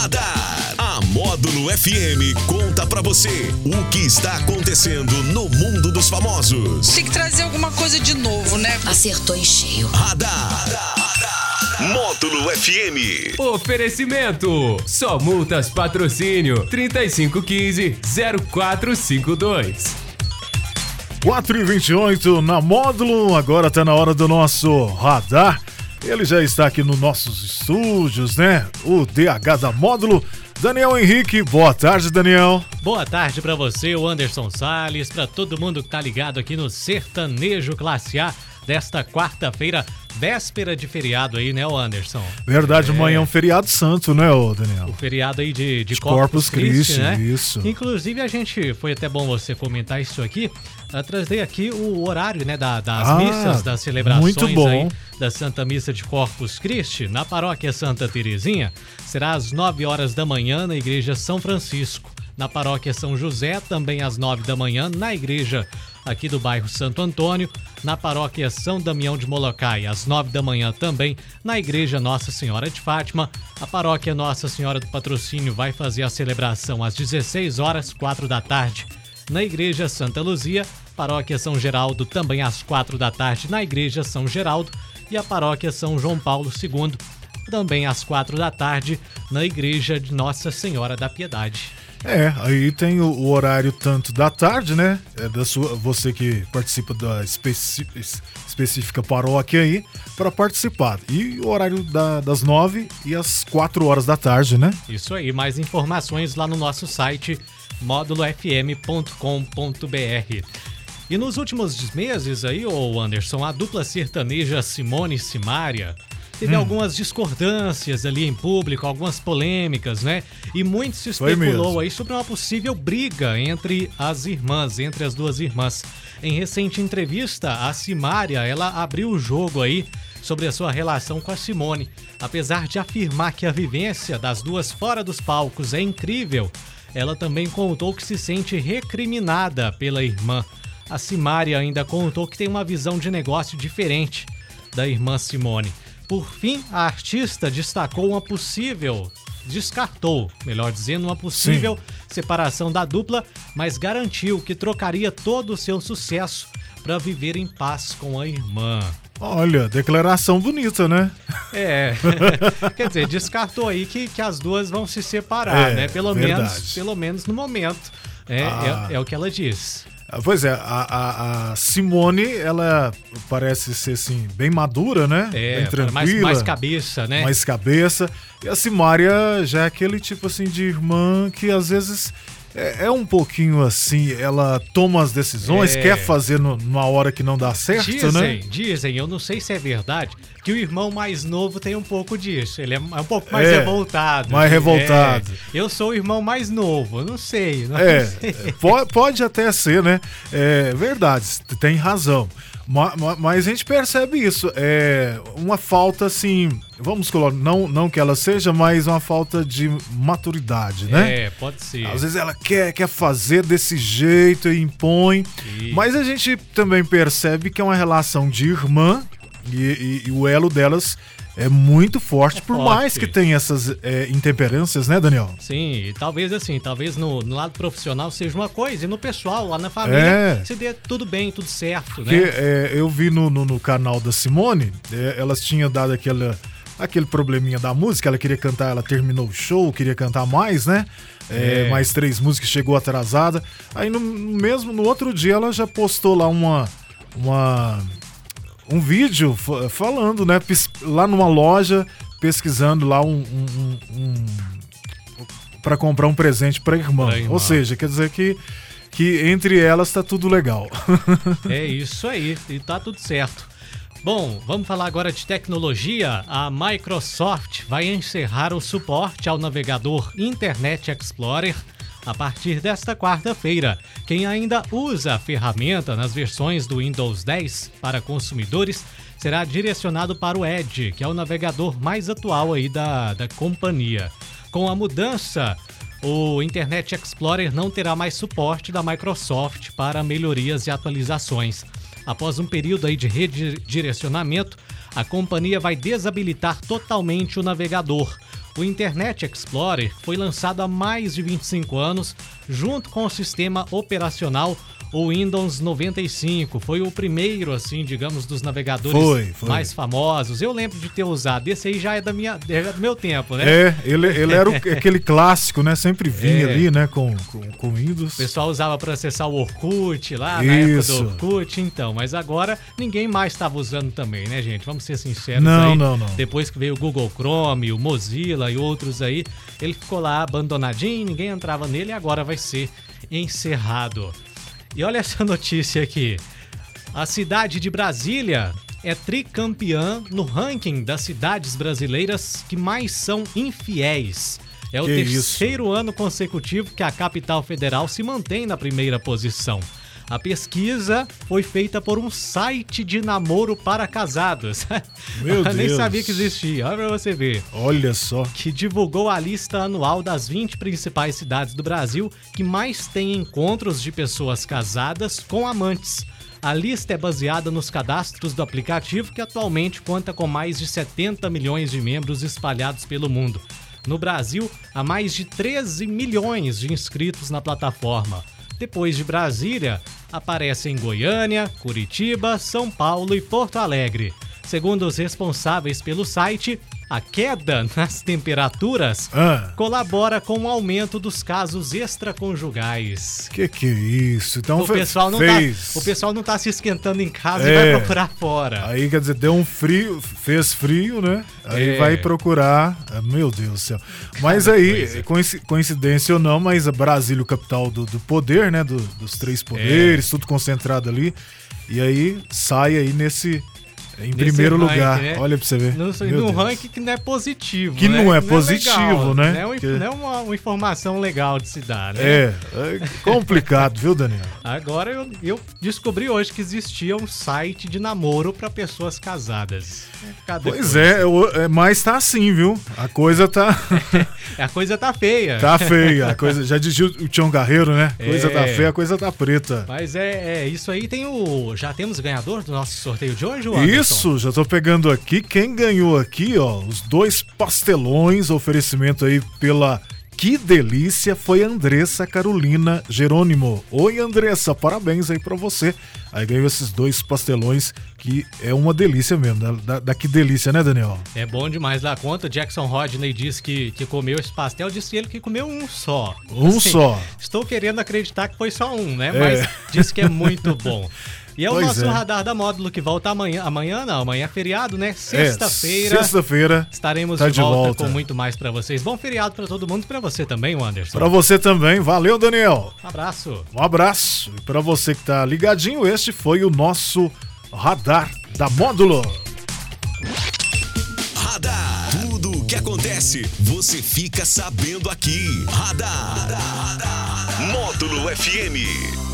Radar. A Módulo FM conta pra você o que está acontecendo no mundo dos famosos. Tem que trazer alguma coisa de novo, né? Acertou em cheio. Radar. Módulo FM. Oferecimento. Só multas patrocínio 3515 0452. 4 e 28 na módulo, agora tá na hora do nosso radar. Ele já está aqui nos nossos estúdios, né? O DH da módulo, Daniel Henrique. Boa tarde, Daniel. Boa tarde para você, o Anderson Salles, para todo mundo que tá ligado aqui no Sertanejo Classe A desta quarta-feira, véspera de feriado aí, né, Anderson? Verdade, amanhã é um feriado santo, né, ô Daniel? O feriado aí de, de, De Corpus, Corpus Christi, né? isso. Inclusive, a gente, foi até bom você comentar isso aqui, eu trazer aqui o horário, né, da- das Ah, missas, das celebrações muito bom. aí da Santa Missa de Corpus Christi, na paróquia Santa Terezinha, será às 9 horas da manhã na Igreja São Francisco. Na paróquia São José, também às 9 da manhã, na igreja aqui do bairro Santo Antônio, na paróquia São Damião de Molokai, às 9 da manhã também, na igreja Nossa Senhora de Fátima. A paróquia Nossa Senhora do Patrocínio vai fazer a celebração às 16 horas, 4 da tarde. Na igreja Santa Luzia, paróquia São Geraldo também às 4 da tarde na igreja São Geraldo e a paróquia São João Paulo II também às 4 da tarde na igreja de Nossa Senhora da Piedade. É, aí tem o, o horário tanto da tarde, né? É da sua, você que participa da especi- es- específica paróquia aí, para participar. E o horário da- das 9 e às 4 horas da tarde, né? Isso aí, mais informações lá no nosso site módulofm.com.br. E nos últimos meses aí, ô Anderson, a dupla sertaneja Simone Simária teve algumas discordâncias ali em público, algumas polêmicas, né? E muito se especulou aí sobre uma possível briga entre as irmãs, entre as duas irmãs. Em recente entrevista, a Simária, ela abriu o jogo aí sobre a sua relação com a Simone. Apesar de afirmar que a vivência das duas fora dos palcos é incrível, ela também contou que se sente recriminada pela irmã. A Simária ainda contou que tem uma visão de negócio diferente da irmã Simone. Por fim, a artista destacou uma possível, descartou, melhor dizendo, uma possível separação da dupla, mas garantiu que trocaria todo o seu sucesso para viver em paz com a irmã. Olha, declaração bonita, né? É, quer dizer, descartou aí que, que as duas vão se separar, É, né? Pelo verdade. menos, pelo menos no momento. É, Ah. é, é o que ela diz. Pois é, a, a- a Simone, ela parece ser assim, bem madura, né? É, bem tranquila. mais, mais cabeça, né? mais cabeça. E a Simária já é aquele tipo assim de irmã que às vezes é, é um pouquinho assim, ela toma as decisões, É. quer fazer no- numa hora que não dá certo, Dizem, né? dizem, eu não sei se é verdade, que o irmão mais novo tem um pouco disso. Ele é um pouco mais É, revoltado. mais revoltado. É, eu sou o irmão mais novo, eu não sei. Não É, sei. pode, pode até ser, né? É verdade, tem razão. Ma- ma- Mas a gente percebe isso. É uma falta, assim, vamos colocar, não, não que ela seja, mas uma falta de maturidade, né? É, pode ser. Às vezes ela quer, quer fazer desse jeito e impõe. Isso. Mas a gente também percebe que é uma relação de irmã e, e- e o elo delas é muito forte, por forte. mais que tenha essas é, intemperâncias, né, Daniel? Sim, e talvez assim, talvez no, no lado profissional seja uma coisa, e no pessoal, lá na família, É. se dê tudo bem, tudo certo, Porque né? é, eu vi no, no, no canal da Simone, é, elas tinham dado aquela, aquele probleminha da música, ela queria cantar, ela terminou o show, queria cantar mais, né? É, É. Mais três músicas, chegou atrasada. Aí no mesmo no outro dia ela já postou lá uma. uma um vídeo fa- falando, né? Lá numa loja, pesquisando lá um. um, um, para comprar um presente pra irmã. Pra irmã. Ou seja, quer dizer que, que entre elas tá tudo legal. É isso aí, e tá tudo certo. Bom, vamos falar agora de tecnologia. A Microsoft vai encerrar o suporte ao navegador Internet Explorer a partir desta quarta-feira. Quem ainda usa a ferramenta nas versões do Windows 10 para consumidores será direcionado para o Edge, que é o navegador mais atual aí da, da companhia. Com a mudança, o Internet Explorer não terá mais suporte da Microsoft para melhorias e atualizações. Após um período aí de redirecionamento, a companhia vai desabilitar totalmente o navegador. O Internet Explorer foi lançado há mais de 25 anos, junto com o sistema operacional o Windows 95. Foi o primeiro, assim, digamos, dos navegadores Foi, foi. mais famosos. Eu lembro de ter usado. Esse aí já é, da minha, é do meu tempo, né? É, ele, ele era o- aquele clássico, né? Sempre vinha É. ali, né? Com, com, com Windows. O pessoal usava para acessar o Orkut lá, na época Isso. do Orkut, então. Mas agora ninguém mais estava usando também, né, gente? Vamos ser sinceros Não, aí. não, não. Depois que veio o Google Chrome, o Mozilla e outros aí, ele ficou lá abandonadinho, ninguém entrava nele e agora vai ser encerrado. E olha essa notícia aqui. A cidade de Brasília é tricampeã no ranking das cidades brasileiras que mais são infiéis. É o Que isso. terceiro ano consecutivo que a capital federal se mantém na primeira posição. A pesquisa foi feita por um site de namoro para casados. Meu Eu Nem Deus. sabia que existia, olha pra você ver Olha só. que divulgou a lista anual das 20 principais cidades do Brasil que mais têm encontros de pessoas casadas com amantes. A lista é baseada nos cadastros do aplicativo que atualmente conta com mais de 70 milhões de membros espalhados pelo mundo. No Brasil, há mais de 13 milhões de inscritos na plataforma. Depois de Brasília, aparecem Goiânia, Curitiba, São Paulo e Porto Alegre. Segundo os responsáveis pelo site, a queda nas temperaturas Ah, colabora com o aumento dos casos extraconjugais. que que é isso? Então O pessoal, não fez. tá, o pessoal não tá se esquentando em casa É. e vai procurar fora. Aí quer dizer, deu um frio, fez frio, né? Aí É. vai procurar. ah, Meu Deus do céu. Mas aí, coisa. coinci- coincidência ou não, mas a Brasília, o capital do, do poder, né? do- dos três poderes, É. tudo concentrado ali. E aí sai aí nesse. Em Nesse primeiro ranking, lugar. né? Olha pra você ver. Num, Meu num ranking que não é positivo. Que né? não é legal, positivo, né? Não é, um- Que- não é uma, uma informação legal de se dar, né? É, é complicado, viu, Daniel? Agora eu, eu descobri hoje que existia um site de namoro para pessoas casadas. Cadê Pois coisa? é, é, mas tá assim, viu? A coisa tá, A coisa tá feia. tá feia. A coisa, já dizia o Tião Garreiro, né? A coisa É. tá feia, a coisa tá preta. Mas é, é, isso aí tem o. Já temos ganhador do nosso sorteio de hoje, Anderson? Isso, já tô pegando aqui. Quem ganhou aqui, ó, os dois pastelões, oferecimento aí pela Que Delícia, foi a Andressa Carolina Jerônimo. Oi, Andressa, parabéns aí pra você. Aí ganhou esses dois pastelões, que é uma delícia mesmo. Da, da- da Que Delícia, né, Daniel? É bom demais da conta. Jackson Rodney disse que, que comeu esse pastel, disse ele que comeu um só. Um só. Estou querendo acreditar que foi só um, né? É. Mas disse que é muito bom. E é o Pois nosso é. radar da módulo que volta amanhã. Amanhã não, amanhã é feriado, né? É, Sexta-feira. Sexta-feira. Estaremos Tá de, de volta, volta. com muito mais pra vocês. Bom feriado pra todo mundo e pra você também, Anderson. Pra você também. Valeu, Daniel. Um abraço. Um abraço. E pra você que tá ligadinho, este foi o nosso radar da Módulo. Radar. Tudo o que acontece, você fica sabendo aqui. Radar. Módulo FM.